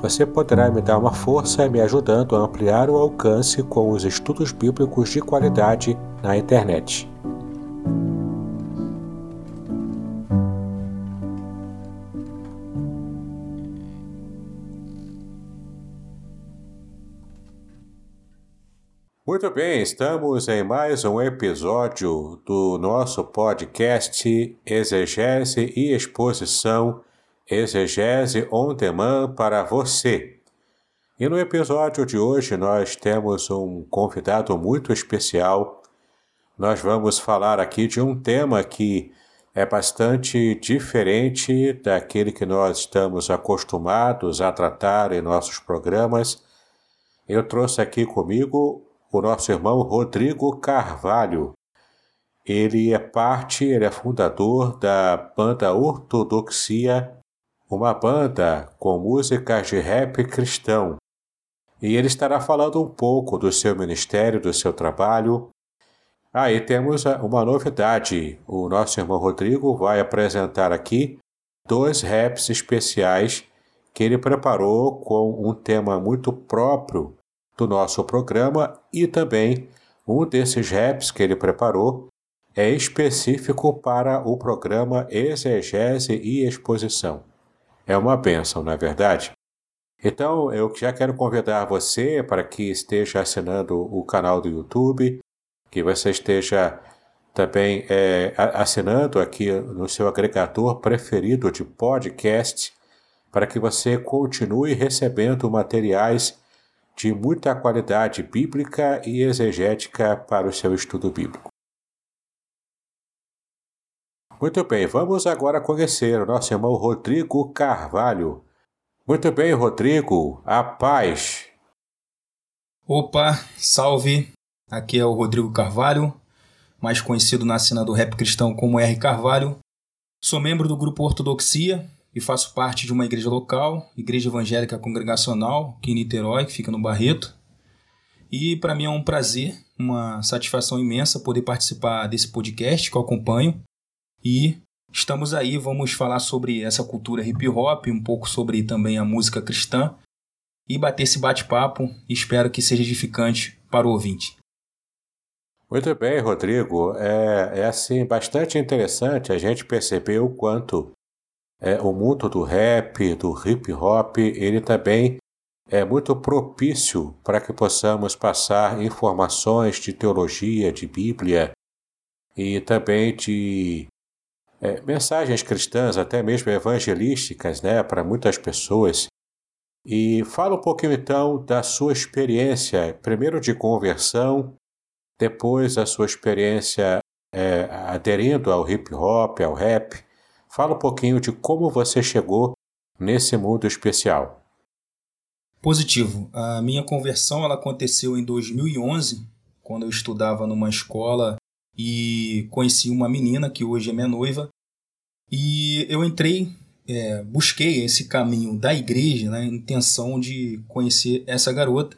Você poderá me dar uma força me ajudando a ampliar o alcance com os estudos bíblicos de qualidade na internet. Muito bem, estamos em mais um episódio do nosso podcast Exegese e Exposição Exegese on Demand para você. E no episódio de hoje nós temos um convidado muito especial nós vamos falar aqui de um tema que é bastante diferente daquele que nós estamos acostumados a tratar em nossos programas. Eu trouxe aqui comigo o nosso irmão Rodrigo Carvalho. Ele é parte, ele é fundador da banda Ortodoxia, uma banda com músicas de rap cristão. E ele estará falando um pouco do seu ministério, do seu trabalho, Aí ah, temos uma novidade. O nosso irmão Rodrigo vai apresentar aqui dois raps especiais que ele preparou com um tema muito próprio do nosso programa e também um desses raps que ele preparou é específico para o programa Exegese e Exposição. É uma benção, não é verdade? Então, eu já quero convidar você para que esteja assinando o canal do YouTube, que você esteja também é, assinando aqui no seu agregador preferido de podcast, para que você continue recebendo materiais de muita qualidade bíblica e exegética para o seu estudo bíblico. Muito bem, vamos agora conhecer o nosso irmão Rodrigo Carvalho. Muito bem, Rodrigo, a paz. Opa, salve! Aqui é o Rodrigo Carvalho, mais conhecido na cena do rap cristão como R. Carvalho. Sou membro do grupo Ortodoxia e faço parte de uma igreja local, Igreja Evangélica Congregacional, aqui em Niterói, que fica no Barreto. E para mim é um prazer, uma satisfação imensa poder participar desse podcast que eu acompanho. E estamos aí, vamos falar sobre essa cultura hip hop, um pouco sobre também a música cristã e bater esse bate-papo. Espero que seja edificante para o ouvinte. Muito bem, Rodrigo. É, é assim bastante interessante a gente perceber o quanto é, o mundo do rap, do hip hop, ele também é muito propício para que possamos passar informações de teologia, de Bíblia e também de é, mensagens cristãs, até mesmo evangelísticas, né, para muitas pessoas. E fala um pouquinho então da sua experiência, primeiro de conversão depois a sua experiência é, aderindo ao hip hop, ao rap. Fala um pouquinho de como você chegou nesse mundo especial. Positivo. A minha conversão ela aconteceu em 2011, quando eu estudava numa escola e conheci uma menina que hoje é minha noiva. E eu entrei, é, busquei esse caminho da igreja, na né, intenção de conhecer essa garota.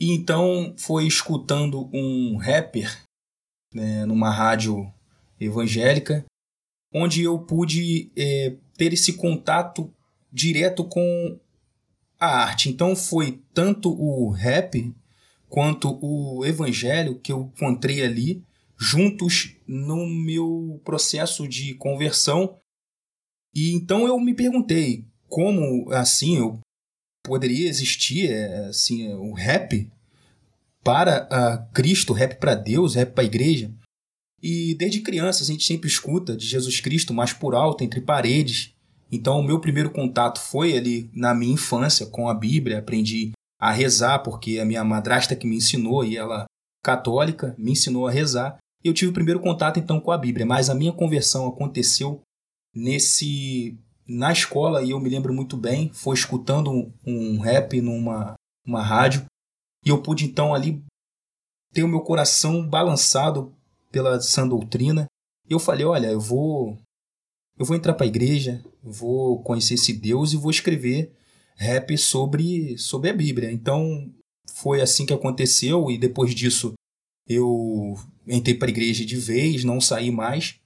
E então foi escutando um rapper né, numa rádio evangélica, onde eu pude é, ter esse contato direto com a arte. Então foi tanto o rap quanto o evangelho que eu encontrei ali juntos no meu processo de conversão. E então eu me perguntei como assim eu poderia existir é, assim, o rap para uh, Cristo, rap para Deus, rap para a igreja. E desde criança a gente sempre escuta de Jesus Cristo mais por alto, entre paredes. Então o meu primeiro contato foi ali na minha infância com a Bíblia, aprendi a rezar porque a minha madrasta que me ensinou e ela católica me ensinou a rezar. Eu tive o primeiro contato então com a Bíblia, mas a minha conversão aconteceu nesse na escola e eu me lembro muito bem, foi escutando um, um rap numa uma rádio e eu pude então ali ter o meu coração balançado pela sã doutrina. E eu falei, olha, eu vou eu vou entrar para a igreja, vou conhecer esse Deus e vou escrever rap sobre sobre a Bíblia. Então foi assim que aconteceu e depois disso eu entrei para a igreja de vez, não saí mais.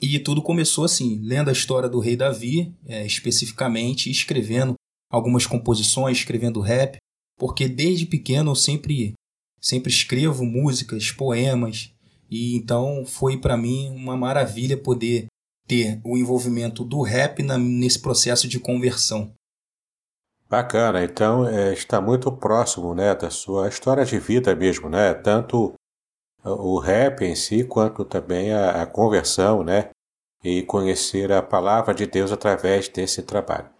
E tudo começou assim, lendo a história do rei Davi, é, especificamente, escrevendo algumas composições, escrevendo rap, porque desde pequeno eu sempre sempre escrevo músicas, poemas, e então foi para mim uma maravilha poder ter o envolvimento do rap na, nesse processo de conversão. Bacana, então é, está muito próximo né, da sua história de vida mesmo, né? Tanto o rap em si, quanto também a, a conversão, né? E conhecer a palavra de Deus através desse trabalho.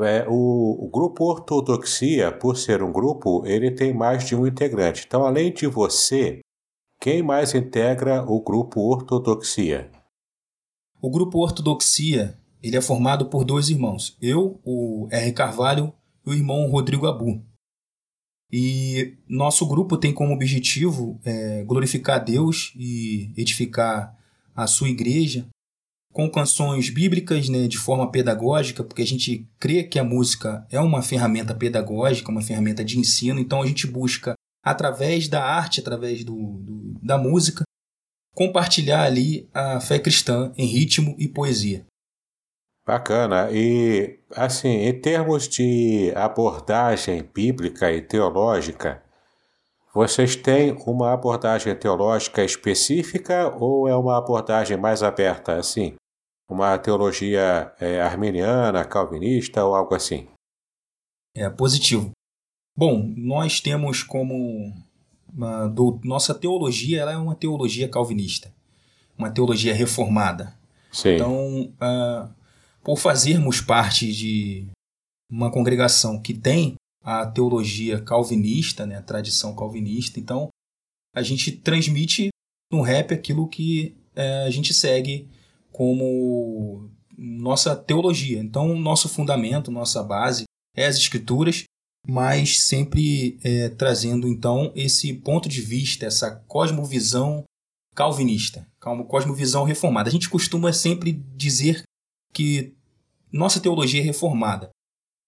É, o, o, grupo Ortodoxia, por ser um grupo, ele tem mais de um integrante. Então, além de você, quem mais integra o grupo Ortodoxia? O grupo Ortodoxia ele é formado por dois irmãos, eu, o R. Carvalho e o irmão Rodrigo Abu. E nosso grupo tem como objetivo é, glorificar Deus e edificar a sua igreja com canções bíblicas né, de forma pedagógica, porque a gente crê que a música é uma ferramenta pedagógica, uma ferramenta de ensino, então a gente busca, através da arte, através do, do da música, compartilhar ali a fé cristã em ritmo e poesia. Bacana. E, assim, em termos de abordagem bíblica e teológica, vocês têm uma abordagem teológica específica ou é uma abordagem mais aberta, assim? Uma teologia é, arminiana, calvinista ou algo assim? É positivo. Bom, nós temos como uma, do, nossa teologia ela é uma teologia calvinista, uma teologia reformada. Sim. Então, uh, por fazermos parte de uma congregação que tem a teologia calvinista, né, a tradição calvinista, então a gente transmite no rap aquilo que é, a gente segue como nossa teologia. Então, nosso fundamento, nossa base é as escrituras, mas sempre é, trazendo então esse ponto de vista, essa cosmovisão calvinista, cosmovisão reformada. A gente costuma sempre dizer que nossa teologia é reformada,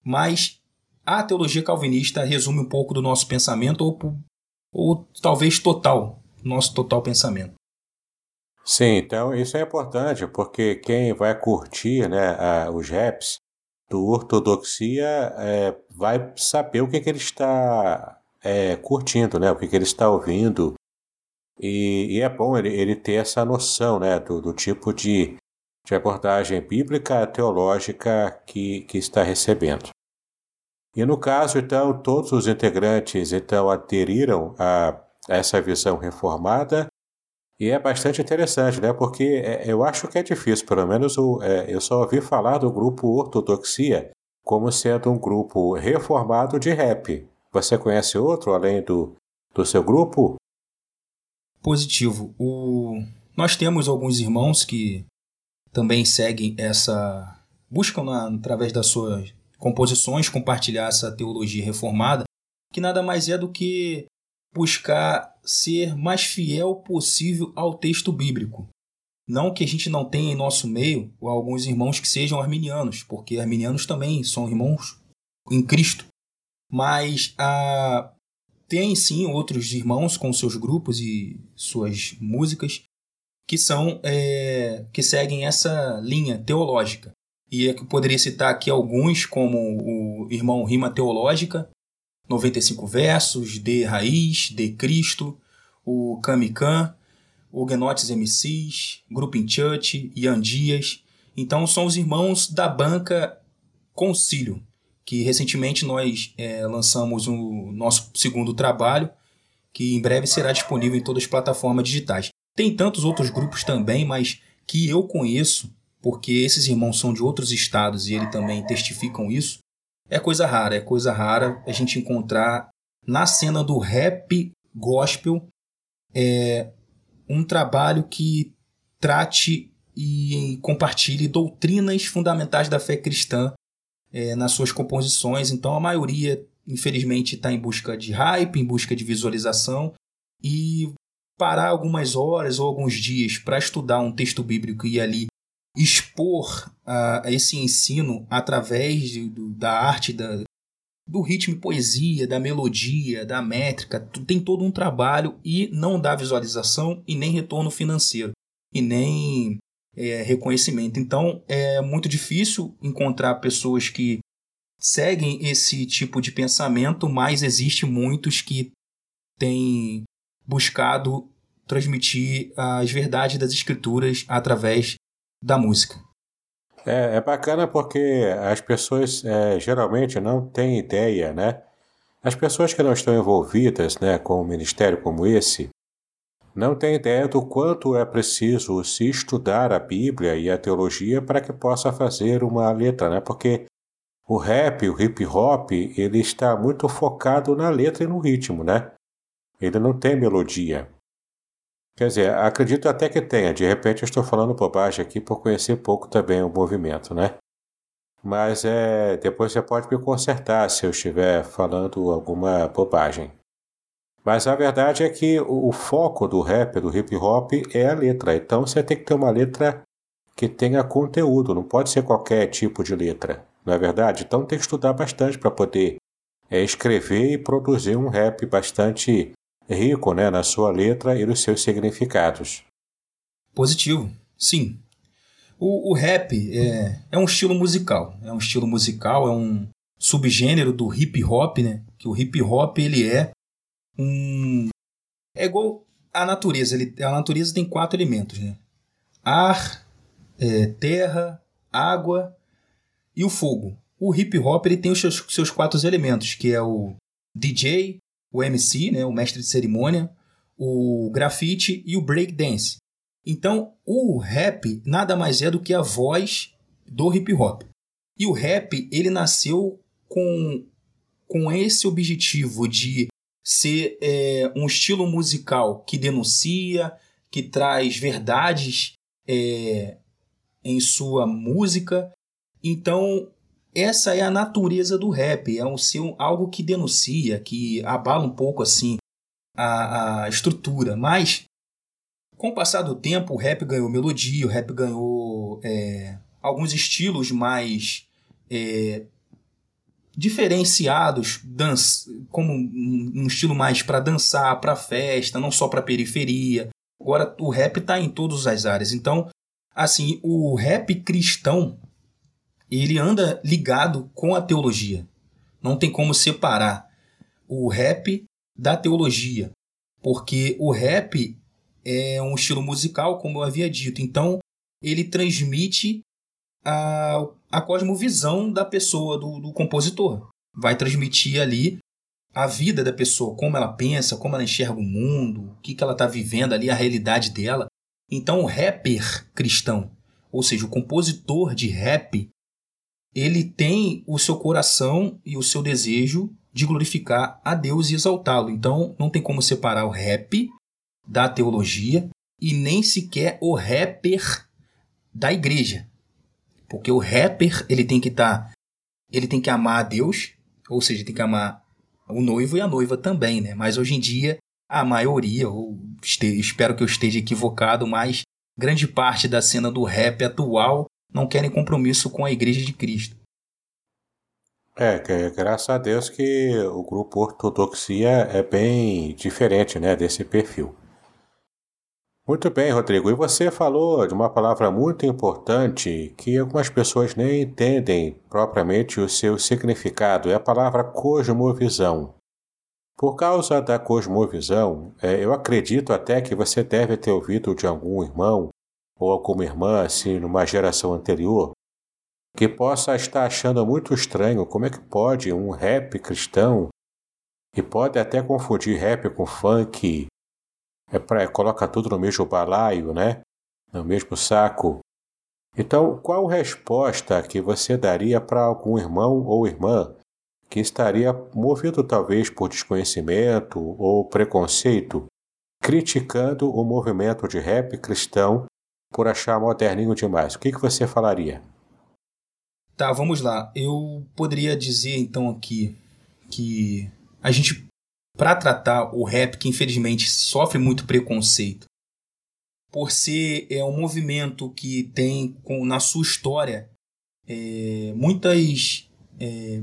mas a teologia calvinista resume um pouco do nosso pensamento, ou, ou talvez total, nosso total pensamento. Sim, então isso é importante, porque quem vai curtir né, a, os raps do Ortodoxia é, vai saber o que, que ele está é, curtindo, né, o que, que ele está ouvindo. E, e é bom ele, ele ter essa noção né, do, do tipo de de abordagem bíblica teológica que, que está recebendo. E no caso, então, todos os integrantes então aderiram a, essa visão reformada e é bastante interessante, né? Porque é, eu acho que é difícil, pelo menos o, é, eu só ouvi falar do grupo Ortodoxia como sendo um grupo reformado de rap. Você conhece outro além do, do seu grupo? Positivo. O... Nós temos alguns irmãos que também seguem essa. buscam na, através das suas composições compartilhar essa teologia reformada, que nada mais é do que buscar ser mais fiel possível ao texto bíblico. Não que a gente não tenha em nosso meio alguns irmãos que sejam arminianos, porque arminianos também são irmãos em Cristo. Mas ah, tem sim outros irmãos com seus grupos e suas músicas que são é, que seguem essa linha teológica. E eu poderia citar aqui alguns, como o irmão Rima Teológica, 95 versos, De Raiz, De Cristo, o Kamikan, o Genotes MCs, Grupo in Church, Ian Dias. Então são os irmãos da banca Concílio, que recentemente nós é, lançamos o nosso segundo trabalho, que em breve será disponível em todas as plataformas digitais. Tem tantos outros grupos também, mas que eu conheço, porque esses irmãos são de outros estados e ele também testificam isso, é coisa rara, é coisa rara a gente encontrar na cena do rap gospel é, um trabalho que trate e compartilhe doutrinas fundamentais da fé cristã é, nas suas composições. Então a maioria, infelizmente, está em busca de hype, em busca de visualização e parar algumas horas ou alguns dias para estudar um texto bíblico e ali expor uh, esse ensino através de, do, da arte, da, do ritmo e poesia, da melodia, da métrica, tem todo um trabalho e não dá visualização e nem retorno financeiro e nem é, reconhecimento. Então é muito difícil encontrar pessoas que seguem esse tipo de pensamento, mas existe muitos que têm buscado transmitir as verdades das escrituras através da música. É, é bacana porque as pessoas é, geralmente não têm ideia, né? As pessoas que não estão envolvidas né, com um ministério como esse não têm ideia do quanto é preciso se estudar a Bíblia e a teologia para que possa fazer uma letra, né? Porque o rap, o hip hop, ele está muito focado na letra e no ritmo, né? Ele não tem melodia. Quer dizer, acredito até que tenha. De repente eu estou falando bobagem aqui por conhecer pouco também o movimento, né? Mas é, depois você pode me consertar se eu estiver falando alguma bobagem. Mas a verdade é que o, foco do rap, do hip hop, é a letra. Então você tem que ter uma letra que tenha conteúdo, não pode ser qualquer tipo de letra, não é verdade? Então tem que estudar bastante para poder é, escrever e produzir um rap bastante rico né, na sua letra e nos seus significados. Positivo, sim. O, o rap é, é um estilo musical, é um estilo musical, é um subgênero do hip hop, né? Que o hip hop ele é um é igual a natureza. Ele, a natureza tem quatro elementos, né? Ar, é, terra, água e o fogo. O hip hop ele tem os seus, seus quatro elementos, que é o DJ, o MC, né, o mestre de cerimônia, o grafite e o break dance. Então, o rap nada mais é do que a voz do hip hop. E o rap, ele nasceu com, com esse objetivo de ser é, um estilo musical que denuncia, que traz verdades é, em sua música. Então, essa é a natureza do rap, é um ser algo que denuncia, que abala um pouco assim a, a estrutura, mas com o passar do tempo o rap ganhou melodia, o rap ganhou é, alguns estilos mais é, diferenciados, dança, como um estilo mais para dançar, para festa, não só para periferia. Agora o rap está em todas as áreas. Então, assim, o rap cristão ele anda ligado com a teologia. Não tem como separar o rap da teologia, porque o rap é um estilo musical, como eu havia dito. Então, ele transmite a, a cosmovisão da pessoa, do, do compositor. Vai transmitir ali a vida da pessoa, como ela pensa, como ela enxerga o mundo, o que, que ela está vivendo ali, a realidade dela. Então, o rapper cristão, ou seja, o compositor de rap, ele tem o seu coração e o seu desejo de glorificar a Deus e exaltá-lo. Então não tem como separar o rap da teologia e nem sequer o rapper da igreja. Porque o rapper, ele tem que estar tá, ele tem que amar a Deus, ou seja, tem que amar o noivo e a noiva também, né? Mas hoje em dia a maioria, ou espero que eu esteja equivocado, mas grande parte da cena do rap atual não querem compromisso com a Igreja de Cristo. É, graças a Deus que o grupo Ortodoxia é bem diferente né, desse perfil. Muito bem, Rodrigo. E você falou de uma palavra muito importante que algumas pessoas nem entendem propriamente o seu significado. É a palavra cosmovisão. Por causa da cosmovisão, é, eu acredito até que você deve ter ouvido de algum irmão ou alguma irmã, assim, numa geração anterior, que possa estar achando muito estranho como é que pode um rap cristão, e pode até confundir rap com funk, é pra, coloca tudo no mesmo balaio, né? No mesmo saco. Então, qual resposta que você daria para algum irmão ou irmã que estaria movido talvez por desconhecimento ou preconceito, criticando o movimento de rap cristão por achar moderninho demais? O que, que você falaria? Tá, vamos lá. Eu poderia dizer então aqui que a gente, para tratar o rap, que infelizmente sofre muito preconceito, por ser é, um movimento que tem com, na sua história é, muitas é,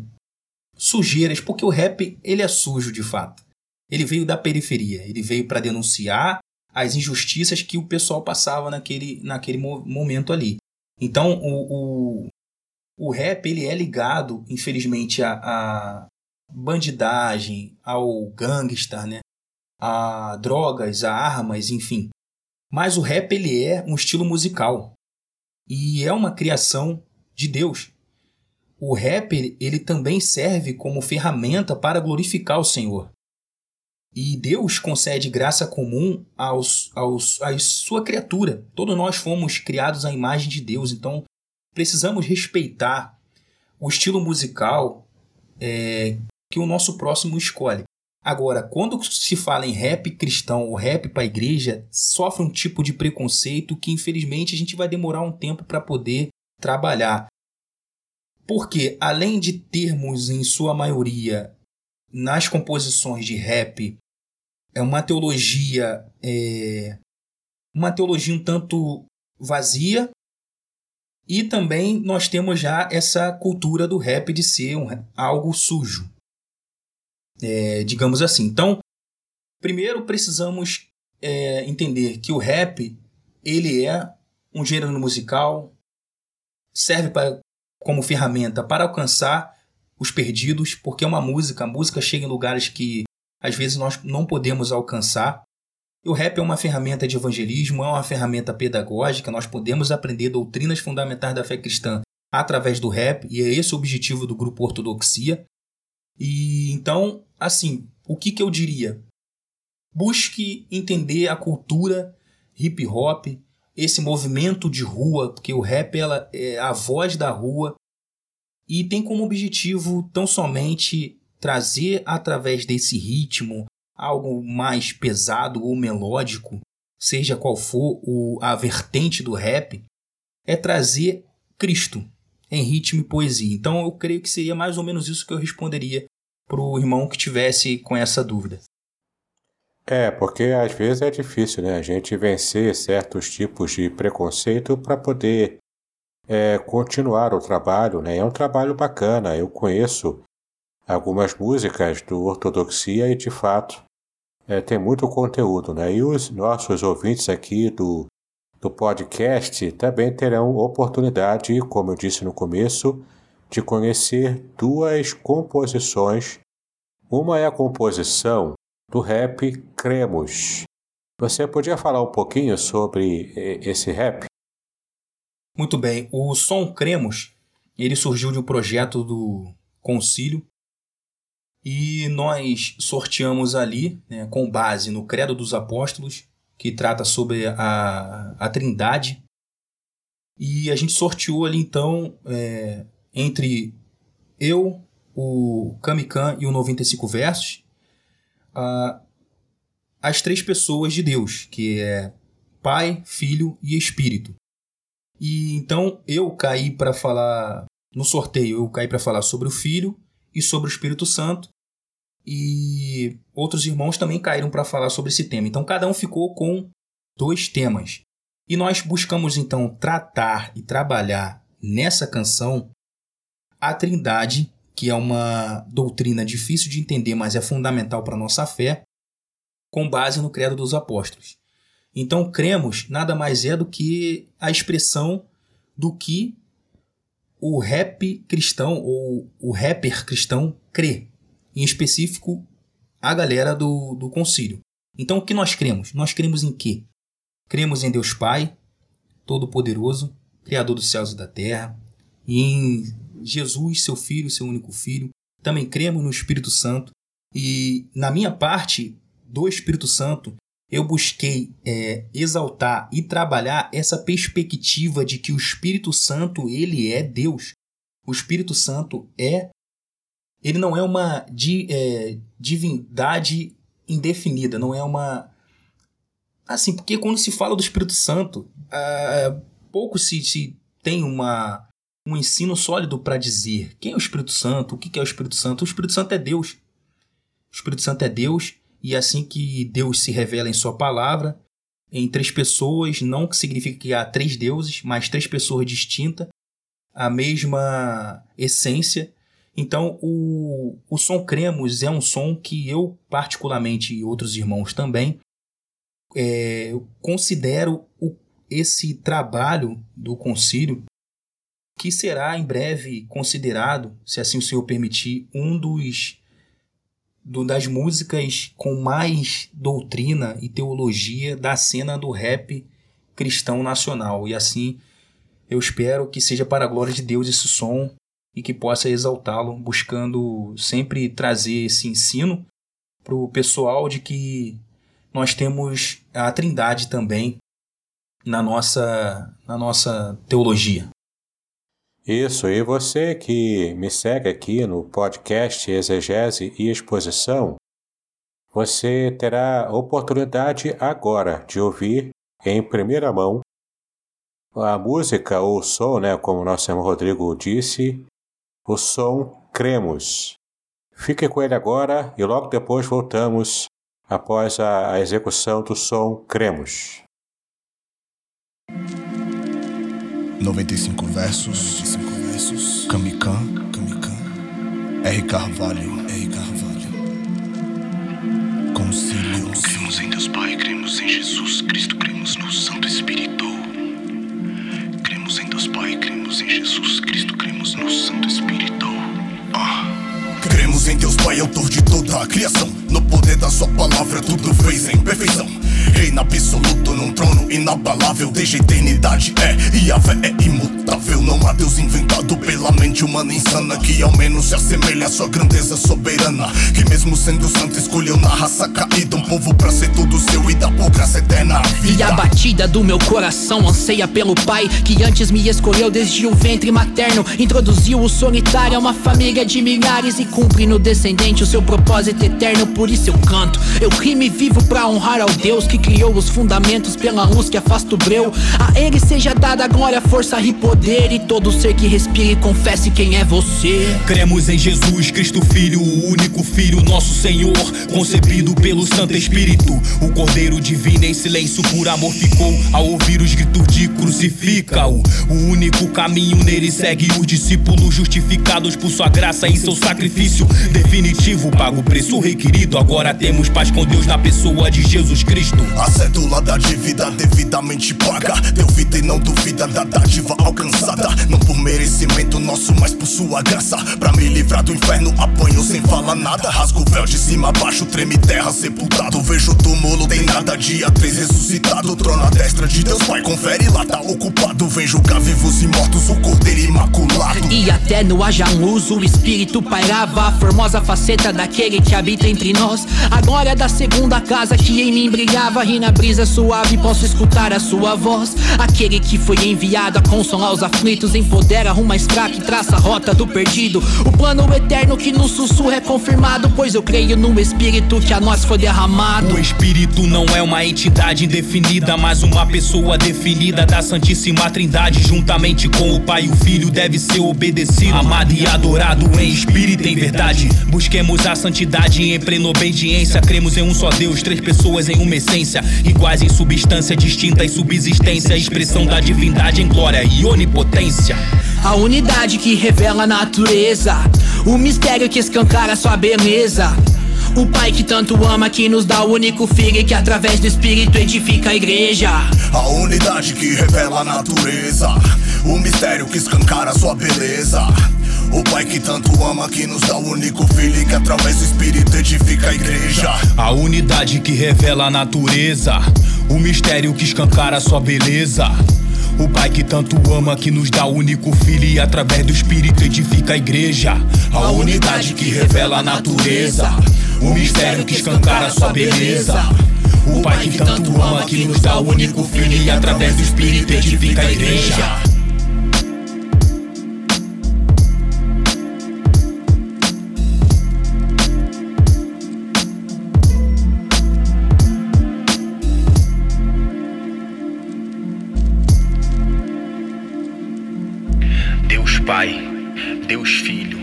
sujeiras, porque o rap ele é sujo de fato. Ele veio da periferia, ele veio para denunciar as injustiças que o pessoal passava naquele, naquele momento ali. Então o, o, o rap ele é ligado, infelizmente, a, a bandidagem, ao gangster, né? a drogas, a armas, enfim. Mas o rap ele é um estilo musical e é uma criação de Deus. O rap ele também serve como ferramenta para glorificar o Senhor. E Deus concede graça comum aos, aos, à sua criatura. Todos nós fomos criados à imagem de Deus, então precisamos respeitar o estilo musical é, que o nosso próximo escolhe. Agora, quando se fala em rap cristão ou rap para a igreja, sofre um tipo de preconceito que infelizmente a gente vai demorar um tempo para poder trabalhar. Porque, além de termos, em sua maioria, nas composições de rap, é uma teologia, é, uma teologia um tanto vazia, e também nós temos já essa cultura do rap de ser um, algo sujo. É, digamos assim. Então, primeiro precisamos é, entender que o rap ele é um gênero musical, serve pra, como ferramenta para alcançar os perdidos, porque é uma música, a música chega em lugares que às vezes nós não podemos alcançar. O rap é uma ferramenta de evangelismo, é uma ferramenta pedagógica, nós podemos aprender doutrinas fundamentais da fé cristã através do rap, e é esse o objetivo do grupo Ortodoxia. E então, assim, o que, que eu diria? Busque entender a cultura hip hop, esse movimento de rua, porque o rap ela é a voz da rua e tem como objetivo tão somente trazer através desse ritmo, algo mais pesado ou melódico, seja qual for o, a vertente do rap, é trazer Cristo em ritmo e poesia. Então eu creio que seria mais ou menos isso que eu responderia para o irmão que tivesse com essa dúvida. É, porque às vezes é difícil, né? A gente vencer certos tipos de preconceito para poder é, continuar o trabalho, né? É um trabalho bacana. Eu conheço algumas músicas do Ortodoxia e de fato é, tem muito conteúdo, né? E os nossos ouvintes aqui do, do podcast também terão oportunidade, como eu disse no começo, de conhecer duas composições. Uma é a composição do rap Cremos. Você podia falar um pouquinho sobre esse rap? Muito bem. O som Cremos ele surgiu de um projeto do Concílio e nós sorteamos ali, né, com base no Credo dos Apóstolos, que trata sobre a, a Trindade. E a gente sorteou ali então é, entre eu, o Kamikan e o 95 Versos, a, as três pessoas de Deus, que é Pai, Filho e Espírito. E então eu caí para falar no sorteio, eu caí para falar sobre o Filho e sobre o Espírito Santo e outros irmãos também caíram para falar sobre esse tema. Então cada um ficou com dois temas. E nós buscamos então tratar e trabalhar nessa canção a Trindade, que é uma doutrina difícil de entender, mas é fundamental para nossa fé, com base no Credo dos Apóstolos. Então, cremos nada mais é do que a expressão do que o rap cristão ou o rapper cristão crê em específico a galera do, do concílio. Então o que nós cremos? Nós cremos em quê? Cremos em Deus Pai, Todo-Poderoso, Criador dos céus e da terra, e em Jesus, seu Filho, seu único Filho. Também cremos no Espírito Santo. E na minha parte do Espírito Santo, eu busquei é, exaltar e trabalhar essa perspectiva de que o Espírito Santo ele é Deus. O Espírito Santo é, ele não é uma di, é, divindade indefinida, não é uma assim, porque quando se fala do Espírito Santo, ah, pouco se, se tem uma um ensino sólido para dizer quem é o Espírito Santo, o que é o Espírito Santo. O Espírito Santo é Deus. O Espírito Santo é Deus e é assim que Deus se revela em Sua palavra, em três pessoas, não que significa que há três deuses, mas três pessoas distintas, a mesma essência. Então, o, o som Cremos é um som que eu, particularmente, e outros irmãos também, é, considero o, esse trabalho do concílio que será em breve considerado, se assim o Senhor permitir, um dos do, das músicas com mais doutrina e teologia da cena do rap cristão nacional. E assim, eu espero que seja para a glória de Deus esse som e que possa exaltá-lo, buscando sempre trazer esse ensino para o pessoal de que nós temos a Trindade também na nossa, na nossa teologia. Isso, e você que me segue aqui no podcast Exegese e Exposição, você terá oportunidade agora de ouvir em primeira mão a música ou som, né, como nosso irmão Rodrigo disse, o som Cremos. Fique com ele agora e logo depois voltamos após a, a execução do som Cremos. 95 versos. 95 versos. Camican. Camican. R. Carvalho. R. Carvalho. Concílio. Cremos em Deus Pai, cremos em Jesus Cristo, cremos no Santo Espírito. Em Jesus Cristo, cremos no Santo Espírito. Ah. Cremos em Deus Pai, autor de toda a criação. No poder da sua palavra, tudo fez em perfeição. Reina absoluto num trono inabalável Desde a eternidade é e a fé é imutável Não há Deus inventado pela mente humana insana Que ao menos se assemelha à sua grandeza soberana Que mesmo sendo santo escolheu na raça caída Um povo pra ser tudo seu e dar por graça eterna vida. E a batida do meu coração anseia pelo pai Que antes me escolheu desde o ventre materno Introduziu o solitário a uma família de milhares E cumpre no descendente o seu propósito eterno Por isso eu canto, eu rimo e vivo pra honrar ao Deus que criou os fundamentos pela luz que afasta o breu. A ele seja dada glória, força e poder. E todo ser que respire confesse quem é você. Cremos em Jesus Cristo, Filho, o único Filho, nosso Senhor, concebido pelo Santo Espírito. O Cordeiro Divino em silêncio por amor ficou ao ouvir os gritos de crucifica-o. O único caminho nele segue os discípulos justificados por sua graça em seu sacrifício definitivo. Paga o preço requerido. Agora temos paz com Deus na pessoa de Jesus Cristo. A cédula da dívida devidamente paga. Deu vida e não duvida da dádiva alcançada. Não por merecimento nosso, mas por sua graça. Pra me livrar do inferno, apanho sem falar nada. Rasgo o véu de cima a baixo, treme terra sepultado. Vejo túmulo, tem nada. Dia 3 ressuscitado. Trono à destra de Deus Pai, confere lá, tá ocupado. Vem julgar vivos e mortos, o cordeiro imaculado. E até no haja luz, o espírito pairava. A formosa faceta daquele que habita entre nós. A glória da segunda casa que em mim brilhava e na brisa suave posso escutar a sua voz. Aquele que foi enviado a consolar os aflitos, empodera uma mais fraco e traça a rota do perdido. O plano eterno que no sussurro é confirmado, pois eu creio no Espírito que a nós foi derramado. O Espírito não é uma entidade indefinida, mas uma pessoa definida da Santíssima Trindade, juntamente com o Pai e o Filho, deve ser obedecido, amado e adorado em espírito e em verdade. Busquemos a santidade em plena obediência, cremos em um só Deus, três pessoas em uma essência, iguais em substância, distinta em subsistência, expressão da divindade em glória e onipotência. A unidade que revela a natureza, o mistério que escancara sua beleza. O Pai que tanto ama, que nos dá o único filho e que através do Espírito edifica a igreja. A unidade que revela a natureza, o mistério que escancara sua beleza. O Pai que tanto ama, que nos dá o único filho que através do Espírito edifica a igreja. A unidade que revela a natureza, o mistério que escancara sua beleza. O Pai que tanto ama, que nos dá o único filho e através do Espírito edifica a igreja. A unidade que revela a natureza, o mistério que escancara sua beleza. O Pai que tanto ama, que nos dá o único filho e através do Espírito edifica a igreja. Pai, Deus Filho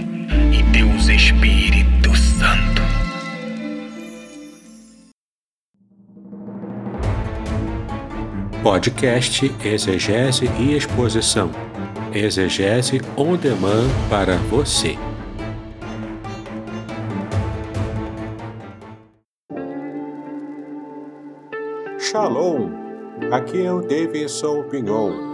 e Deus Espírito Santo. Podcast Exegese e Exposição. Exegese on demand para você. Shalom! Aqui é o Davidson Pinhon.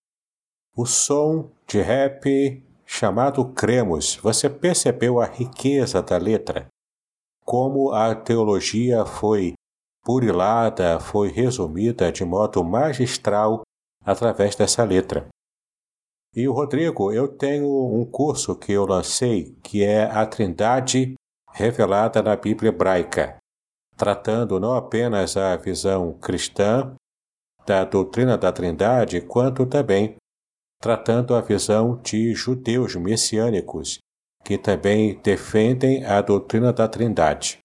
o som de rap chamado Cremos. Você percebeu a riqueza da letra? Como a teologia foi purilada, foi resumida de modo magistral através dessa letra. E o Rodrigo, eu tenho um curso que eu lancei que é a Trindade revelada na Bíblia hebraica, tratando não apenas a visão cristã da doutrina da Trindade, quanto também tratando a visão de judeus messiânicos, que também defendem a doutrina da Trindade.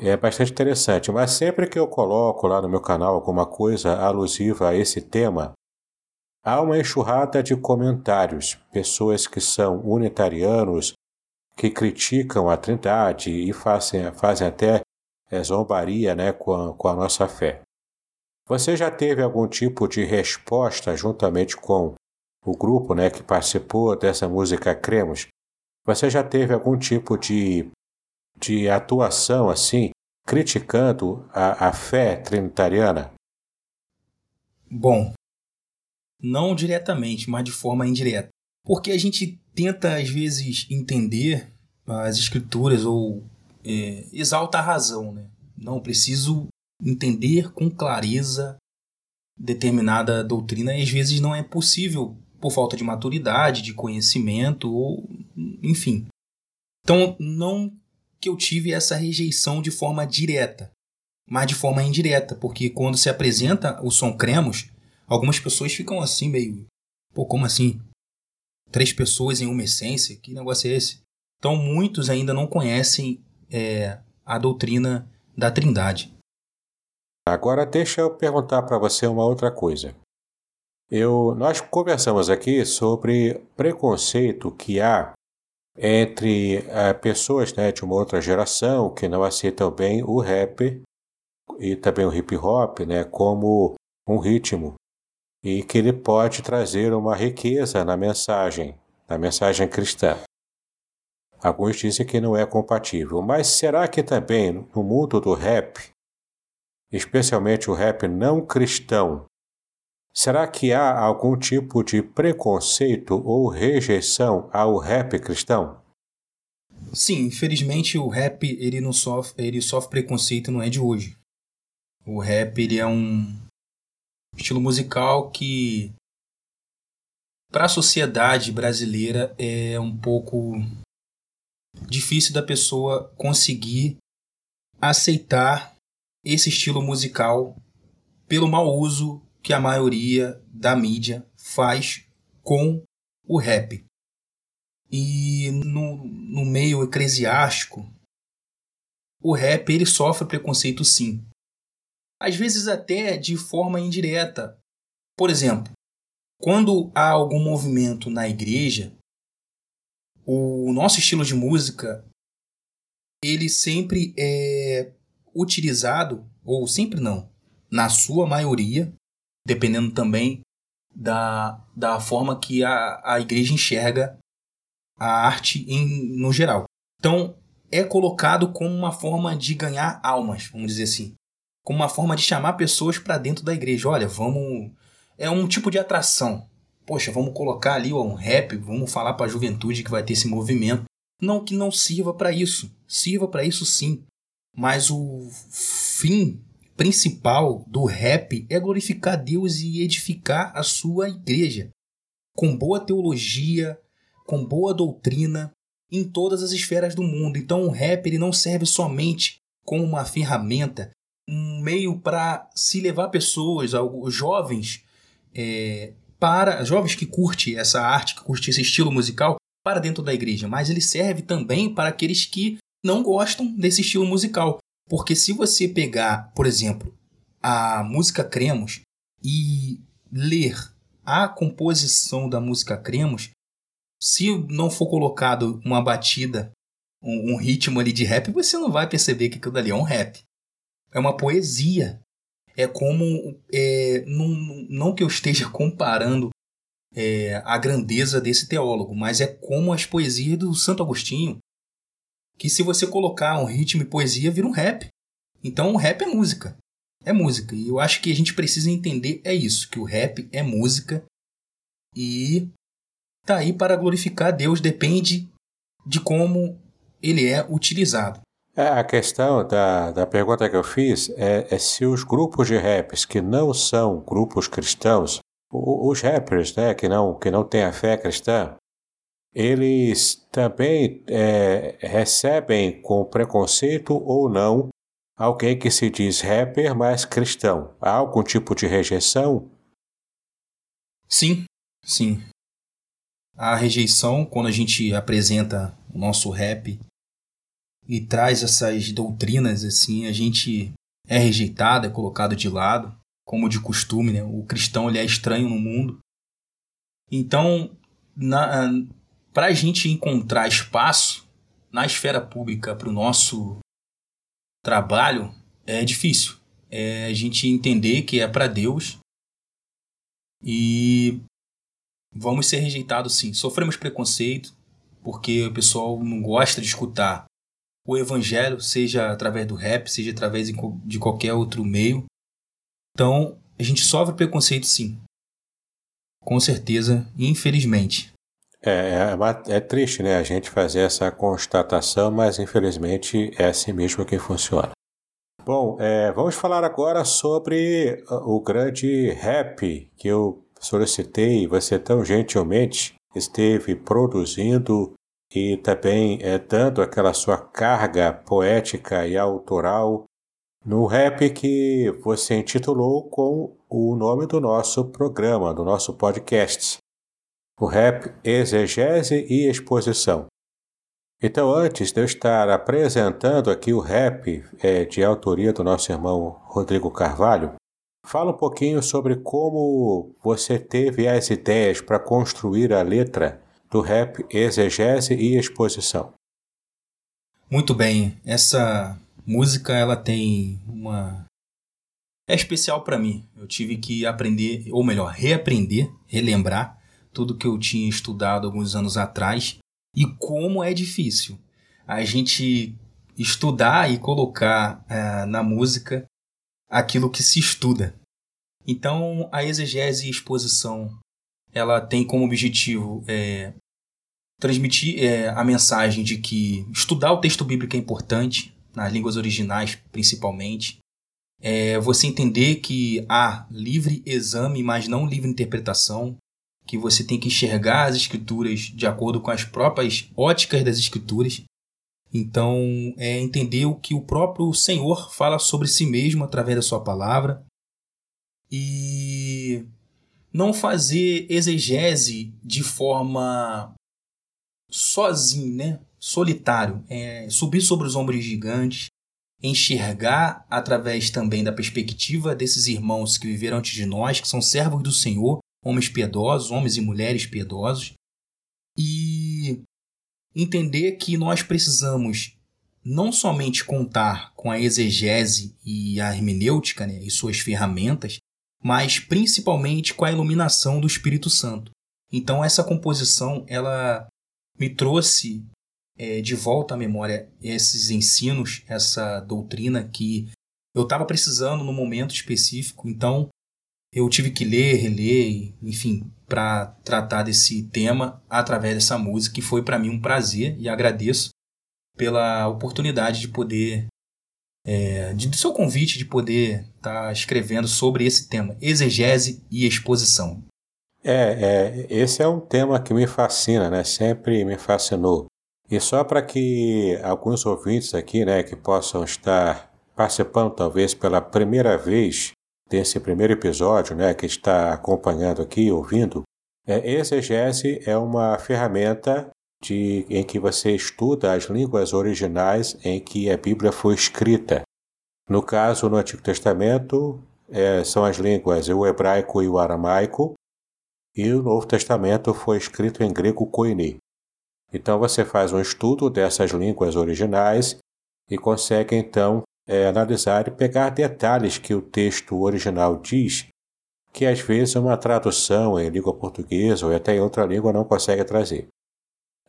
É bastante interessante, mas sempre que eu coloco lá no meu canal alguma coisa alusiva a esse tema, há uma enxurrada de comentários, pessoas que são unitarianos, que criticam a Trindade e fazem, fazem até é, zombaria né, com, a, com a nossa fé. Você já teve algum tipo de resposta juntamente com o grupo né, que participou dessa música Cremos? Você já teve algum tipo de, de atuação assim, criticando a, a fé trinitariana? Bom, não diretamente, mas de forma indireta. Porque a gente tenta, às vezes, entender as escrituras ou é, exalta a razão, né? Não, preciso entender com clareza determinada doutrina e às vezes não é possível por falta de maturidade, de conhecimento ou enfim. Então, não que eu tive essa rejeição de forma direta, mas de forma indireta, porque quando se apresenta o som Cremos, algumas pessoas ficam assim meio, pô, como assim? Três pessoas em uma essência? Que negócio é esse? Então, muitos ainda não conhecem é, a doutrina da Trindade. Agora deixa eu perguntar para você uma outra coisa. Eu, nós conversamos aqui sobre preconceito que há entre uh, pessoas né, de uma outra geração que não aceitam bem o rap e também o hip hop né, como um ritmo e que ele pode trazer uma riqueza na mensagem, na mensagem cristã. Alguns dizem que não é compatível, mas será que também no mundo do rap especialmente o rap não cristão, será que há algum tipo de preconceito ou rejeição ao rap cristão? Sim, infelizmente o rap ele não sofre, ele sofre preconceito não é de hoje. O rap ele é um estilo musical que para a sociedade brasileira é um pouco difícil da pessoa conseguir aceitar esse estilo musical pelo mau uso que a maioria da mídia faz com o rap. E no, no meio eclesiástico, o rap ele sofre preconceito sim. Às vezes até de forma indireta. Por exemplo, quando há algum movimento na igreja, o nosso estilo de música ele sempre é utilizado, ou sempre não, na sua maioria, dependendo também da, da forma que a, a igreja enxerga a arte em, no geral. Então, é colocado como uma forma de ganhar almas, vamos dizer assim. como uma forma de chamar pessoas para dentro da igreja. Olha, vamos. É um tipo de atração. Poxa, vamos colocar ali um rap, vamos falar para a juventude que vai ter esse movimento. Não que não sirva para isso. Sirva para isso sim. Mas o fim principal do rap é glorificar Deus e edificar a sua igreja. Com boa teologia, com boa doutrina, em todas as esferas do mundo. Então o rap ele não serve somente como uma ferramenta um meio para se levar pessoas, jovens, é, para jovens que curtem essa arte, que curtem esse estilo musical, para dentro da igreja, mas ele serve também para aqueles que não gostam desse estilo musical. Porque se você pegar, por exemplo, a música Cremos e ler a composição da música Cremos, se não for colocado uma batida, um, um ritmo ali de rap, você não vai perceber que aquilo dali é um rap. É uma poesia. É como. É, não, não que eu esteja comparando é, a grandeza desse teólogo, mas é como as poesias do Santo Agostinho, que se você colocar um ritmo e poesia, vira um rap. Então o rap é música. É música. E eu acho que a gente precisa entender é isso, que o rap é música e tá aí para glorificar Deus, depende de como ele é utilizado. É, a questão da, da pergunta que eu fiz é, é, se os grupos de raps que não são grupos cristãos, os rappers né, que, não, que não têm a fé cristã, eles também é, recebem com preconceito ou não alguém que se diz rapper, mas cristão. Há algum tipo de rejeição? Sim, sim. A rejeição quando a gente apresenta o nosso rap e traz essas doutrinas assim, a gente é rejeitado, é colocado de lado, como de costume, né? O cristão ele é estranho no mundo. Então, para a gente encontrar espaço na esfera pública para o nosso trabalho, é difícil. É a gente entender que é para Deus e vamos ser rejeitados sim. Sofremos preconceito porque o pessoal não gosta de escutar o evangelho, seja através do rap, seja através de qualquer outro meio. Então, a gente sofre preconceito sim. Com certeza, infelizmente. É, é, é, triste, né, a gente fazer essa constatação, mas infelizmente é assim mesmo que funciona. Bom, é, vamos falar agora sobre o grande rap que eu solicitei você tão gentilmente esteve produzindo e também é, dando aquela sua carga poética e autoral no rap que você intitulou com o nome do nosso programa, do nosso podcast, o rap Exegese e Exposição. Então, antes de eu estar apresentando aqui o rap é, de autoria do nosso irmão Rodrigo Carvalho, fala um pouquinho sobre como você teve as ideias para construir a letra do rap Exegese e Exposição. Muito bem, essa música ela tem uma é especial para mim. Eu tive que aprender, ou melhor, reaprender, relembrar tudo que eu tinha estudado alguns anos atrás e como é difícil a gente estudar e colocar uh, na música aquilo que se estuda. Então, a exegese e exposição ela tem como objetivo é, transmitir é, a mensagem de que estudar o texto bíblico é importante, nas línguas originais principalmente. É, você entender que há livre exame, mas não livre interpretação, que você tem que enxergar as escrituras de acordo com as próprias óticas das escrituras. Então, é entender o que o próprio Senhor fala sobre si mesmo através da sua palavra. E não fazer exegese de forma sozinho, né? solitário, é, subir sobre os ombros gigantes, enxergar através também da perspectiva desses irmãos que viveram antes de nós, que são servos do Senhor, homens piedosos, homens e mulheres piedosos, e entender que nós precisamos não somente contar com a exegese e a hermenêutica né, e suas ferramentas, mas principalmente com a iluminação do Espírito Santo. Então essa composição ela me trouxe é, de volta à memória esses ensinos, essa doutrina que eu estava precisando no momento específico, então eu tive que ler, reler, enfim, para tratar desse tema através dessa música, que foi para mim um prazer e agradeço pela oportunidade de poder, é, de, do seu convite de poder estar tá escrevendo sobre esse tema, exegese e exposição. É, é, esse é um tema que me fascina, né? Sempre me fascinou. E só para que alguns ouvintes aqui, né, que possam estar participando talvez pela primeira vez desse primeiro episódio, né, que está acompanhando aqui, ouvindo, é, exegese é uma ferramenta de, em que você estuda as línguas originais em que a Bíblia foi escrita. No caso, no Antigo Testamento, é, são as línguas o hebraico e o aramaico, e o Novo Testamento foi escrito em grego koine. Então você faz um estudo dessas línguas originais e consegue então é, analisar e pegar detalhes que o texto original diz, que às vezes uma tradução em língua portuguesa ou até em outra língua não consegue trazer.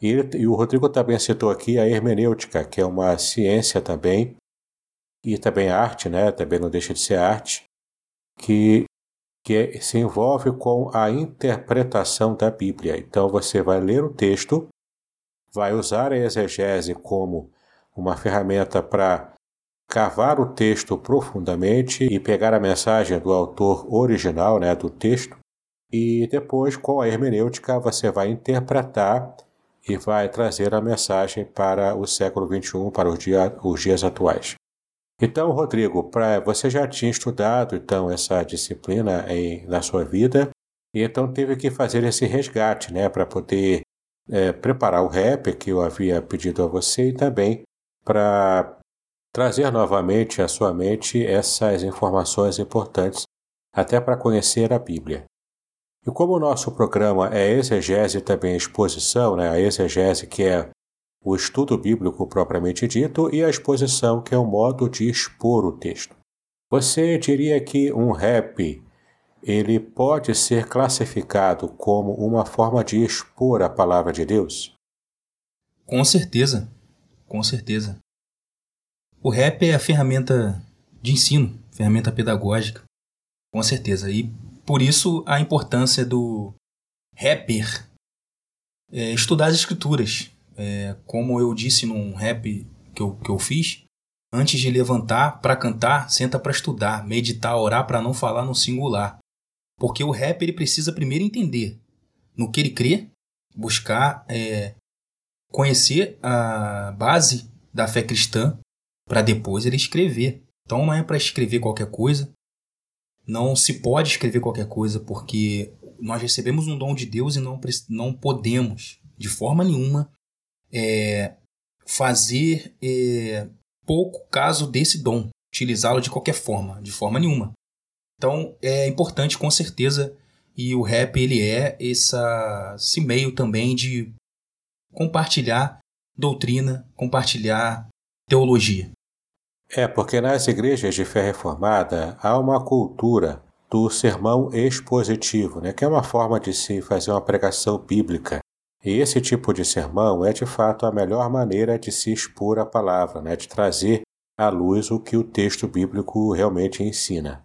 E, e o Rodrigo também citou aqui a hermenêutica, que é uma ciência também, e também arte, né? também não deixa de ser arte, que, que é, se envolve com a interpretação da Bíblia. Então você vai ler o texto, vai usar a exegese como uma ferramenta para cavar o texto profundamente e pegar a mensagem do autor original, né, do texto, e depois, com a hermenêutica, você vai interpretar e vai trazer a mensagem para o século XXI, para os, dia, os dias atuais. Então, Rodrigo, pra, você já tinha estudado então essa disciplina em, na sua vida e então teve que fazer esse resgate, né, para poder é, preparar o rap que eu havia pedido a você e também para trazer novamente à sua mente essas informações importantes até para conhecer a Bíblia. E como o nosso programa é exegese e também exposição, né? a exegese que é o estudo bíblico propriamente dito e a exposição que é o modo de expor o texto. Você diria que um rap ele pode ser classificado como uma forma de expor a palavra de Deus? Com certeza, com certeza. O rap é a ferramenta de ensino, ferramenta pedagógica, com certeza. E por isso a importância do rapper é estudar as escrituras. É, como eu disse num rap que eu, que eu fiz, antes de levantar para cantar, senta para estudar, meditar, orar para não falar no singular. Porque o rap ele precisa primeiro entender no que ele crê, buscar é, conhecer a base da fé cristã para depois ele escrever. Então não é para escrever qualquer coisa. Não se pode escrever qualquer coisa porque nós recebemos um dom de Deus e não, não podemos, de forma nenhuma, é, fazer é, pouco caso desse dom, utilizá-lo de qualquer forma, de forma nenhuma. Então é importante com certeza e o rap ele é essa, esse meio também de compartilhar doutrina, compartilhar teologia. É, porque nas igrejas de fé reformada há uma cultura do sermão expositivo, né, que é uma forma de se fazer uma pregação bíblica. E esse tipo de sermão é de fato a melhor maneira de se expor a palavra, né, de trazer à luz o que o texto bíblico realmente ensina.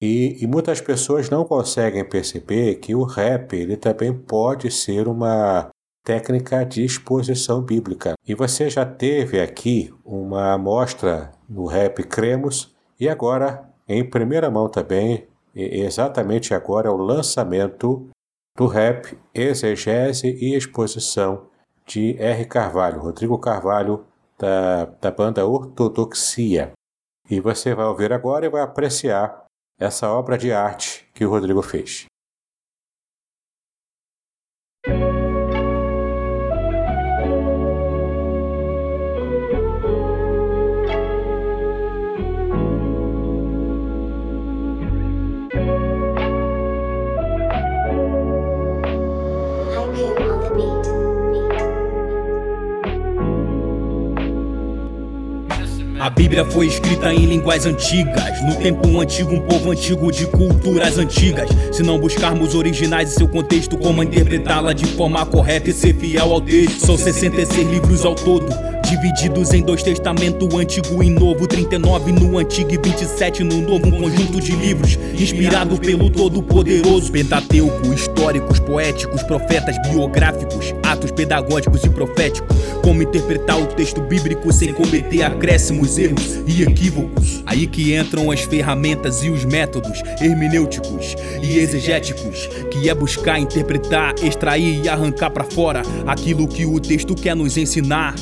E, e, muitas pessoas não conseguem perceber que o rap ele também pode ser uma técnica de exposição bíblica. E você já teve aqui uma amostra no rap Cremos e agora, em primeira mão também, exatamente agora, é o lançamento do rap Exegese e Exposição de R. Carvalho, Rodrigo Carvalho, da, da banda Ortodoxia. E você vai ouvir agora e vai apreciar essa obra de arte que o Rodrigo fez. Bíblia foi escrita em línguas antigas, no tempo antigo, um povo antigo de culturas antigas. Se não buscarmos originais e seu contexto, como interpretá-la de forma correta e ser fiel ao texto. São 66 livros ao todo Divididos em dois testamentos, antigo e novo 39 no antigo e 27 no novo Um conjunto de livros inspirado pelo Todo-Poderoso Pentateuco, históricos, poéticos, profetas, biográficos Atos pedagógicos e proféticos Como interpretar o texto bíblico sem cometer acréscimos, erros e equívocos. Aí que entram as ferramentas e os métodos hermenêuticos e exegéticos Que é buscar, interpretar, extrair e arrancar para fora Aquilo que o texto quer nos ensinar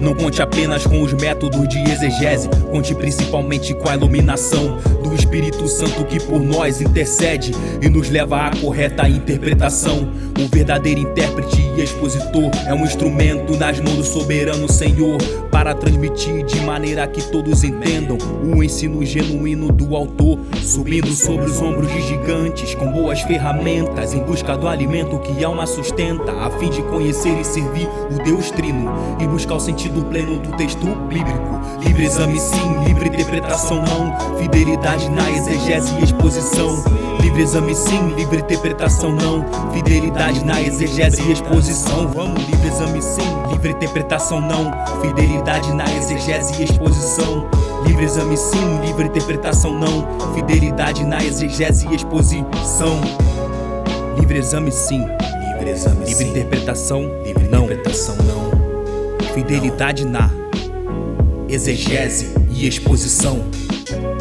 não conte apenas com os métodos de exegese, conte principalmente com a iluminação do Espírito Santo que por nós intercede e nos leva à correta interpretação. O verdadeiro intérprete e expositor é um instrumento nas mãos do soberano Senhor para transmitir de maneira que todos entendam o ensino genuíno do autor, subindo sobre os ombros de gigantes com boas ferramentas em busca do alimento que a alma sustenta, a fim de conhecer e servir o Deus Trino e buscar o sentido pleno do texto bíblico. Livre exame sim, livre interpretação não, fidelidade na exegese e exposição. Livre exame sim, livre interpretação não, fidelidade na exegese e exposição. Vamos, livre exame sim, livre interpretação não, fidelidade na exegese e exposição. Livre exame sim, livre interpretação não, fidelidade na exegese e exposição. Livre exame sim, livre exame livre sim. interpretação, livre não. interpretação não. Fidelidade na exegese e exposição.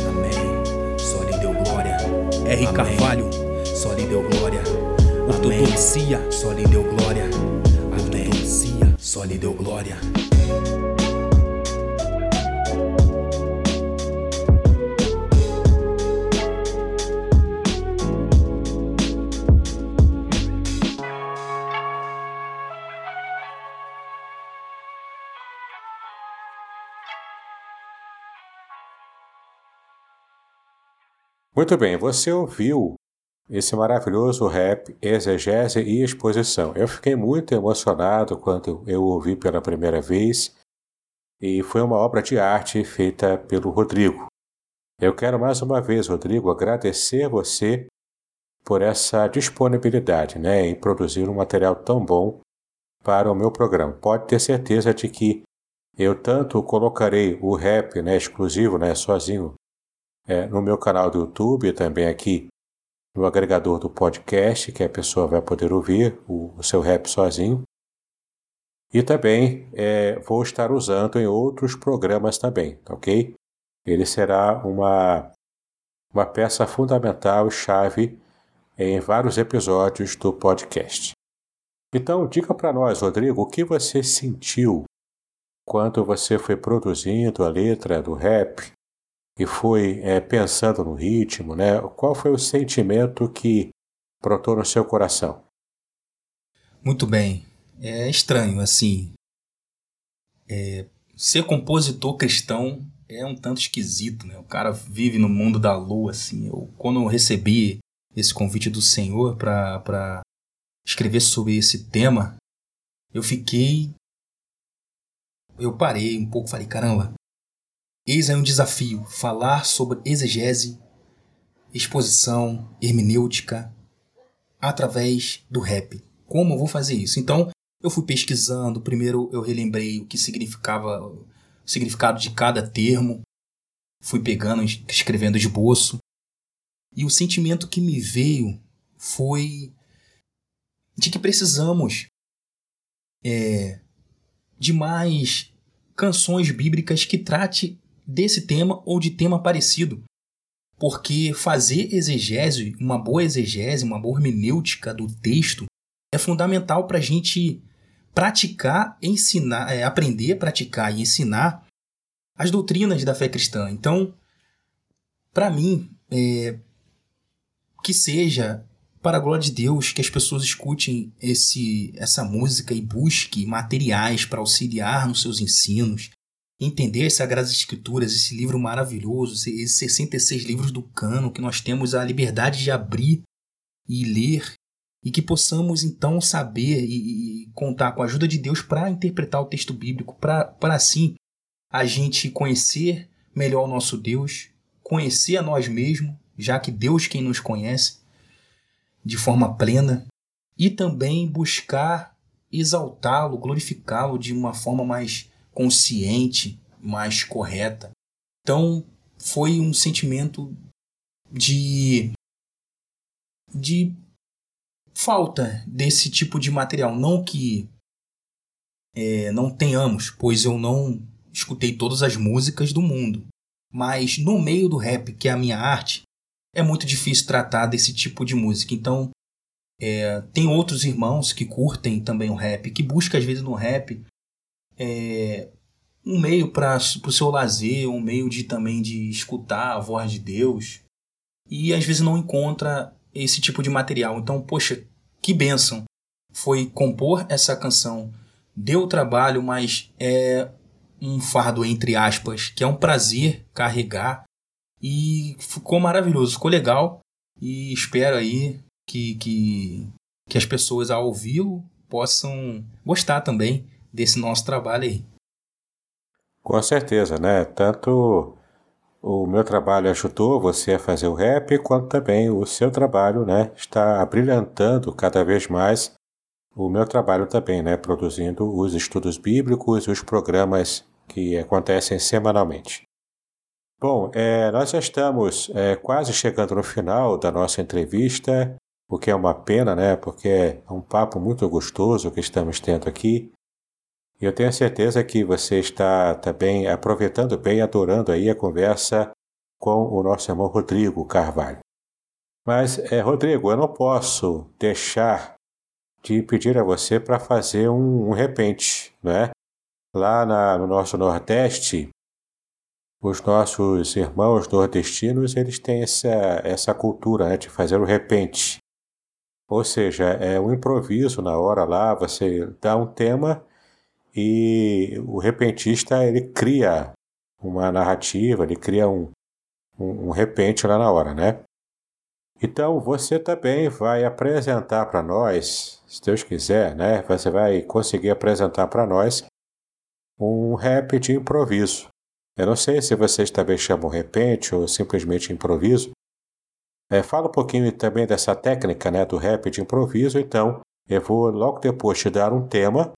Amém. Só lhe deu glória. R. Amém. Carvalho, só lhe deu glória. Ortodoxia, só lhe deu glória. Ortodoxia, só lhe deu glória. Muito bem, você ouviu esse maravilhoso rap, exegese e exposição. Eu fiquei muito emocionado quando eu ouvi pela primeira vez e foi uma obra de arte feita pelo Rodrigo. Eu quero mais uma vez, Rodrigo, agradecer você por essa disponibilidade né, em produzir um material tão bom para o meu programa. Pode ter certeza de que eu tanto colocarei o rap né, exclusivo, né, sozinho, é, no meu canal do YouTube e também aqui no agregador do podcast, que a pessoa vai poder ouvir o, o seu rap sozinho. E também é, vou estar usando em outros programas também, tá ok? Ele será uma, uma peça fundamental chave em vários episódios do podcast. Então, diga para nós, Rodrigo, o que você sentiu quando você foi produzindo a letra do rap e foi é, pensando no ritmo, né? Qual foi o sentimento que brotou no seu coração? Muito bem. É estranho, assim. É, ser compositor cristão é um tanto esquisito, né? O cara vive no mundo da lua, assim. Eu, quando eu recebi esse convite do Senhor para escrever sobre esse tema, eu fiquei. Eu parei um pouco, falei, caramba, Eis aí um desafio: falar sobre exegese, exposição, hermenêutica através do rap. Como eu vou fazer isso? Então, eu fui pesquisando. Primeiro, eu relembrei o que significava, o significado de cada termo. Fui pegando, escrevendo esboço. E o sentimento que me veio foi de que precisamos é, de mais canções bíblicas que trate desse tema ou de tema parecido. Porque fazer exegese, uma boa exegese, uma boa hermenêutica do texto, é fundamental para a gente praticar, ensinar, é, aprender, praticar e ensinar as doutrinas da fé cristã. Então, para mim, é, que seja para a glória de Deus que as pessoas escutem esse, essa música e busquem materiais para auxiliar nos seus ensinos, entender as Sagradas Escrituras, esse livro maravilhoso, esses 66 livros do cano, que nós temos a liberdade de abrir e ler, e que possamos então saber e, e contar com a ajuda de Deus para interpretar o texto bíblico, para assim a gente conhecer melhor o nosso Deus, conhecer a nós mesmos, já que Deus quem nos conhece de forma plena, e também buscar exaltá-lo, glorificá-lo de uma forma mais consciente, mais correta. Então, foi um sentimento de de falta desse tipo de material, não que é, não tenhamos, pois eu não escutei todas as músicas do mundo, mas no meio do rap, que é a minha arte, é muito difícil tratar desse tipo de música. Então, é, tem outros irmãos que curtem também o rap, que buscam às vezes no rap é, um meio para o seu lazer, um meio de também de escutar a voz de Deus e às vezes não encontra esse tipo de material. Então, poxa, que bênção foi compor essa canção. Deu trabalho, mas é um fardo entre aspas, que é um prazer carregar e ficou maravilhoso, ficou legal e espero aí que, que, que as pessoas ao ouvi-lo possam gostar também desse nosso trabalho aí. Com certeza, né? Tanto o meu trabalho ajudou você a fazer o rap, quanto também o seu trabalho, né, está brilhantando cada vez mais o meu trabalho também, né, produzindo os estudos bíblicos e os programas que acontecem semanalmente. Bom, é, nós já estamos é, quase chegando no final da nossa entrevista, o que é uma pena, né? Porque é um papo muito gostoso que estamos tendo aqui. E eu tenho certeza que você está também aproveitando bem, adorando aí a conversa com o nosso irmão Rodrigo Carvalho. Mas, é, Rodrigo, eu não posso deixar de pedir a você para fazer um, um repente, né? Lá na, no nosso Nordeste, os nossos irmãos nordestinos, eles têm essa, essa cultura né, de fazer o repente. Ou seja, é um improviso na hora lá, você dá um tema e o repentista ele cria uma narrativa, ele cria um, um, um repente lá na hora, né? Então você também vai apresentar para nós, se Deus quiser, né? Você vai conseguir apresentar para nós um rap de improviso. Eu não sei se vocês também chamam repente ou simplesmente improviso. É, fala um pouquinho também dessa técnica né, do rap de improviso, então eu vou logo depois te dar um tema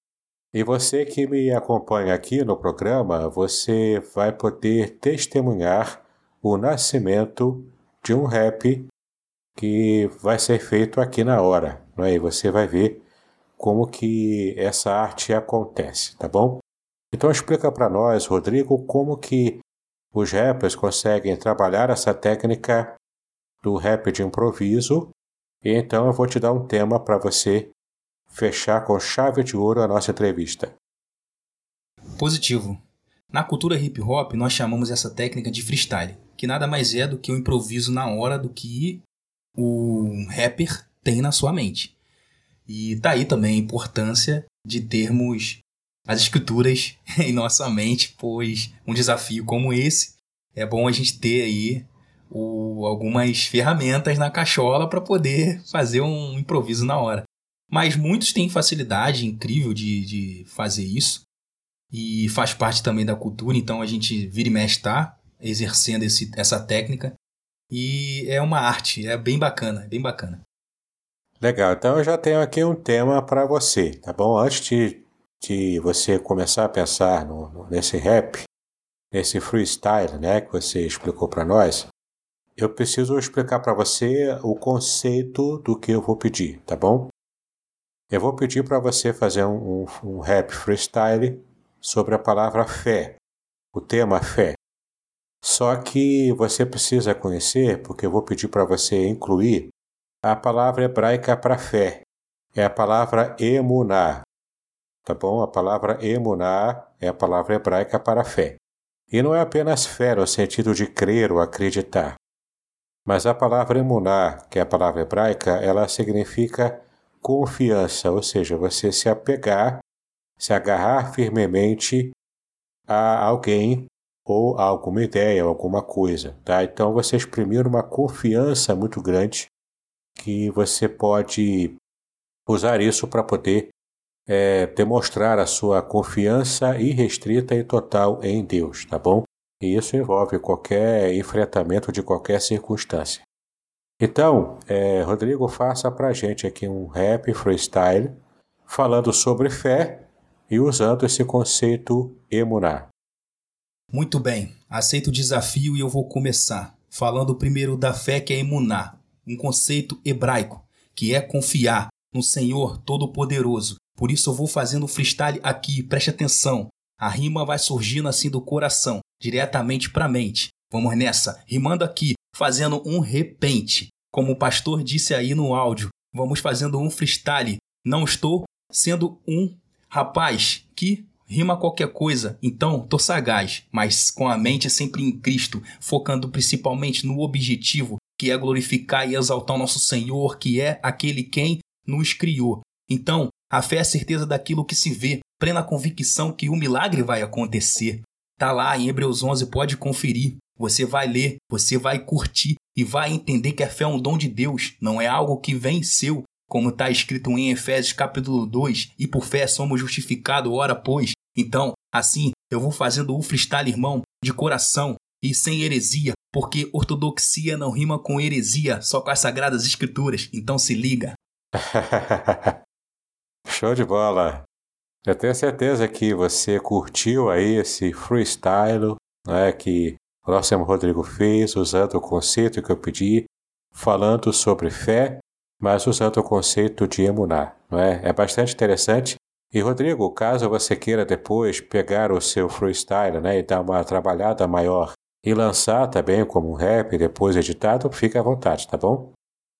e você que me acompanha aqui no programa, você vai poder testemunhar o nascimento de um rap que vai ser feito aqui na hora, não é? E você vai ver como que essa arte acontece, tá bom? Então explica para nós, Rodrigo, como que os rappers conseguem trabalhar essa técnica do rap de improviso. E então eu vou te dar um tema para você fechar com chave de ouro a nossa entrevista. Positivo. Na cultura hip hop, nós chamamos essa técnica de freestyle, que nada mais é do que o improviso na hora do que o rapper tem na sua mente. E tá aí também a importância de termos as escrituras em nossa mente, pois um desafio como esse é bom a gente ter aí o, algumas ferramentas na cachola para poder fazer um improviso na hora. Mas muitos têm facilidade incrível de, de fazer isso e faz parte também da cultura, então a gente vira e mexe tá exercendo esse, essa técnica e é uma arte, é bem bacana, é bem bacana. Legal, então eu já tenho aqui um tema para você, tá bom? Antes de de você começar a pensar no, no, nesse rap, nesse freestyle, né, que você explicou para nós, eu preciso explicar para você o conceito do que eu vou pedir, tá bom? Eu vou pedir para você fazer um, um, rap freestyle sobre a palavra fé, o tema fé. Só que você precisa conhecer, porque eu vou pedir para você incluir a palavra hebraica para fé. É a palavra emuná, tá bom? A palavra emuná é a palavra hebraica para fé. E não é apenas fé no sentido de crer ou acreditar. Mas a palavra emuná, que é a palavra hebraica, ela significa confiança, ou seja, você se apegar, se agarrar firmemente a alguém ou a alguma ideia, alguma coisa, tá? Então você exprimir uma confiança muito grande que você pode usar isso para poder é, demonstrar a sua confiança irrestrita e total em Deus, tá bom? E isso envolve qualquer enfrentamento de qualquer circunstância. Então, é, Rodrigo, faça pra gente aqui um rap freestyle falando sobre fé e usando esse conceito emunar. Muito bem, aceito o desafio e eu vou começar falando primeiro da fé que é emunar, um conceito hebraico que é confiar no Senhor Todo-Poderoso. Por isso eu vou fazendo freestyle aqui, preste atenção. A rima vai surgindo assim do coração, diretamente para a mente. Vamos nessa, rimando aqui, fazendo um repente. Como o pastor disse aí no áudio, vamos fazendo um freestyle. Não estou sendo um rapaz que rima qualquer coisa, então tô sagaz, mas com a mente sempre em Cristo, focando principalmente no objetivo que é glorificar e exaltar o nosso Senhor, que é aquele quem nos criou. Então, a fé é a certeza daquilo que se vê, plena convicção que o milagre vai acontecer. Tá lá em Hebreus 11, pode conferir. Você vai ler, você vai curtir e vai entender que a fé é um dom de Deus, não é algo que vem seu, como está escrito em Efésios capítulo 2, e por fé somos justificados, ora pois. Então, assim, eu vou fazendo o freestyle, irmão, de coração e sem heresia, porque ortodoxia não rima com heresia, só com as sagradas escrituras. Então se liga. Show de bola! Eu tenho certeza que você curtiu aí esse freestyle né, que o nosso irmão Rodrigo fez, usando o conceito que eu pedi, falando sobre fé, mas usando o conceito de emunar. Não é? é bastante interessante. E Rodrigo, caso você queira depois pegar o seu freestyle né, e dar uma trabalhada maior e lançar também como um rap depois editado, fique à vontade, tá bom?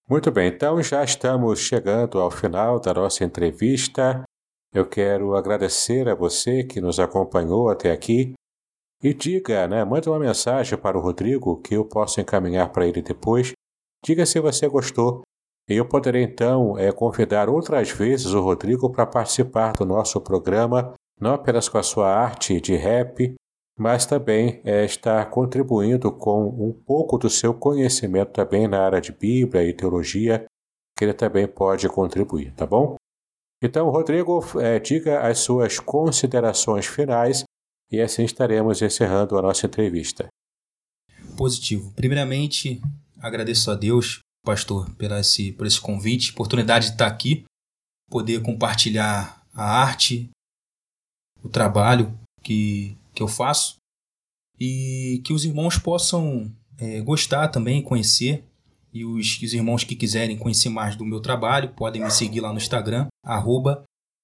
Muito bem, então já estamos chegando ao final da nossa entrevista. Eu quero agradecer a você que nos acompanhou até aqui e diga, né, manda uma mensagem para o Rodrigo que eu posso encaminhar para ele depois. Diga se você gostou e eu poderei então é, convidar outras vezes o Rodrigo para participar do nosso programa, não apenas com a sua arte de rap, mas também é, estar contribuindo com um pouco do seu conhecimento também na área de Bíblia e teologia, que ele também pode contribuir, tá bom? Então, Rodrigo, é, diga as suas considerações finais e assim estaremos encerrando a nossa entrevista. Positivo. Primeiramente, agradeço a Deus, pastor, por esse, por esse convite, oportunidade de estar aqui, poder compartilhar a arte, o trabalho que que eu faço e que os irmãos possam é, gostar também, conhecer. E os, os, irmãos que quiserem conhecer mais do meu trabalho podem me seguir lá no Instagram,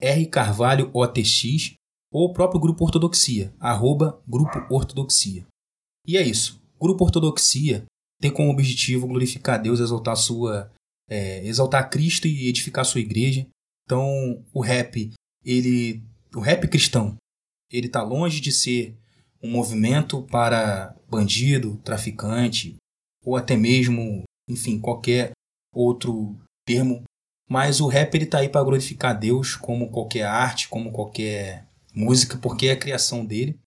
rcarvalhootx, ou o próprio Grupo Ortodoxia, arroba Grupo Ortodoxia. E é isso. Grupo Ortodoxia tem como objetivo glorificar Deus, exaltar sua, é, exaltar Cristo e edificar sua igreja. Então, o rap, ele, o rap cristão, ele está longe de ser um movimento para bandido, traficante ou até mesmo, enfim, qualquer outro termo. Mas o rap ele tá aí para glorificar Deus, como qualquer arte, como qualquer música, porque é a criação dele.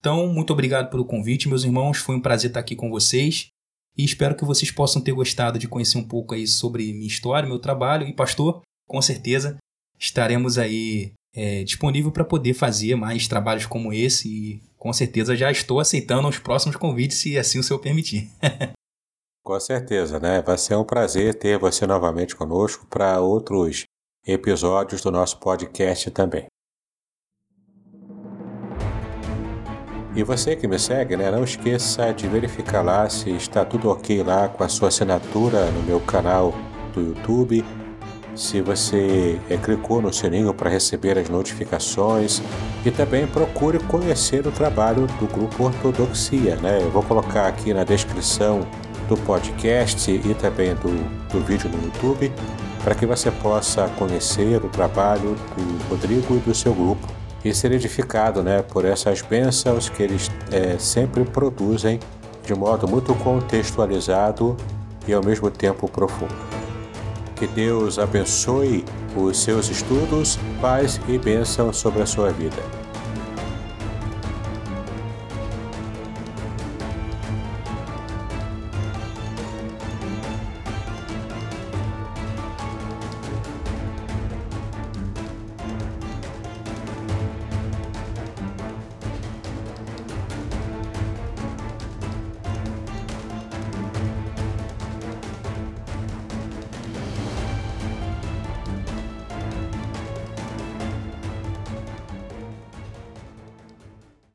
Então, muito obrigado pelo convite, meus irmãos. Foi um prazer estar aqui com vocês. E espero que vocês possam ter gostado de conhecer um pouco aí sobre minha história, meu trabalho. E, pastor, com certeza estaremos aí é, disponível para poder fazer mais trabalhos como esse e com certeza já estou aceitando os próximos convites, se assim o senhor permitir. com certeza, né? Vai ser um prazer ter você novamente conosco para outros episódios do nosso podcast também. E você que me segue, né, não esqueça de verificar lá se está tudo ok lá com a sua assinatura no meu canal do YouTube se você é, clicou no sininho para receber as notificações e também procure conhecer o trabalho do Grupo Ortodoxia. Né? Eu vou colocar aqui na descrição do podcast e também do, do vídeo no YouTube para que você possa conhecer o trabalho do Rodrigo e do seu grupo e ser edificado né, por essas bênçãos que eles é, sempre produzem de modo muito contextualizado e ao mesmo tempo profundo. Que Deus abençoe os seus estudos, paz e bênção sobre a sua vida.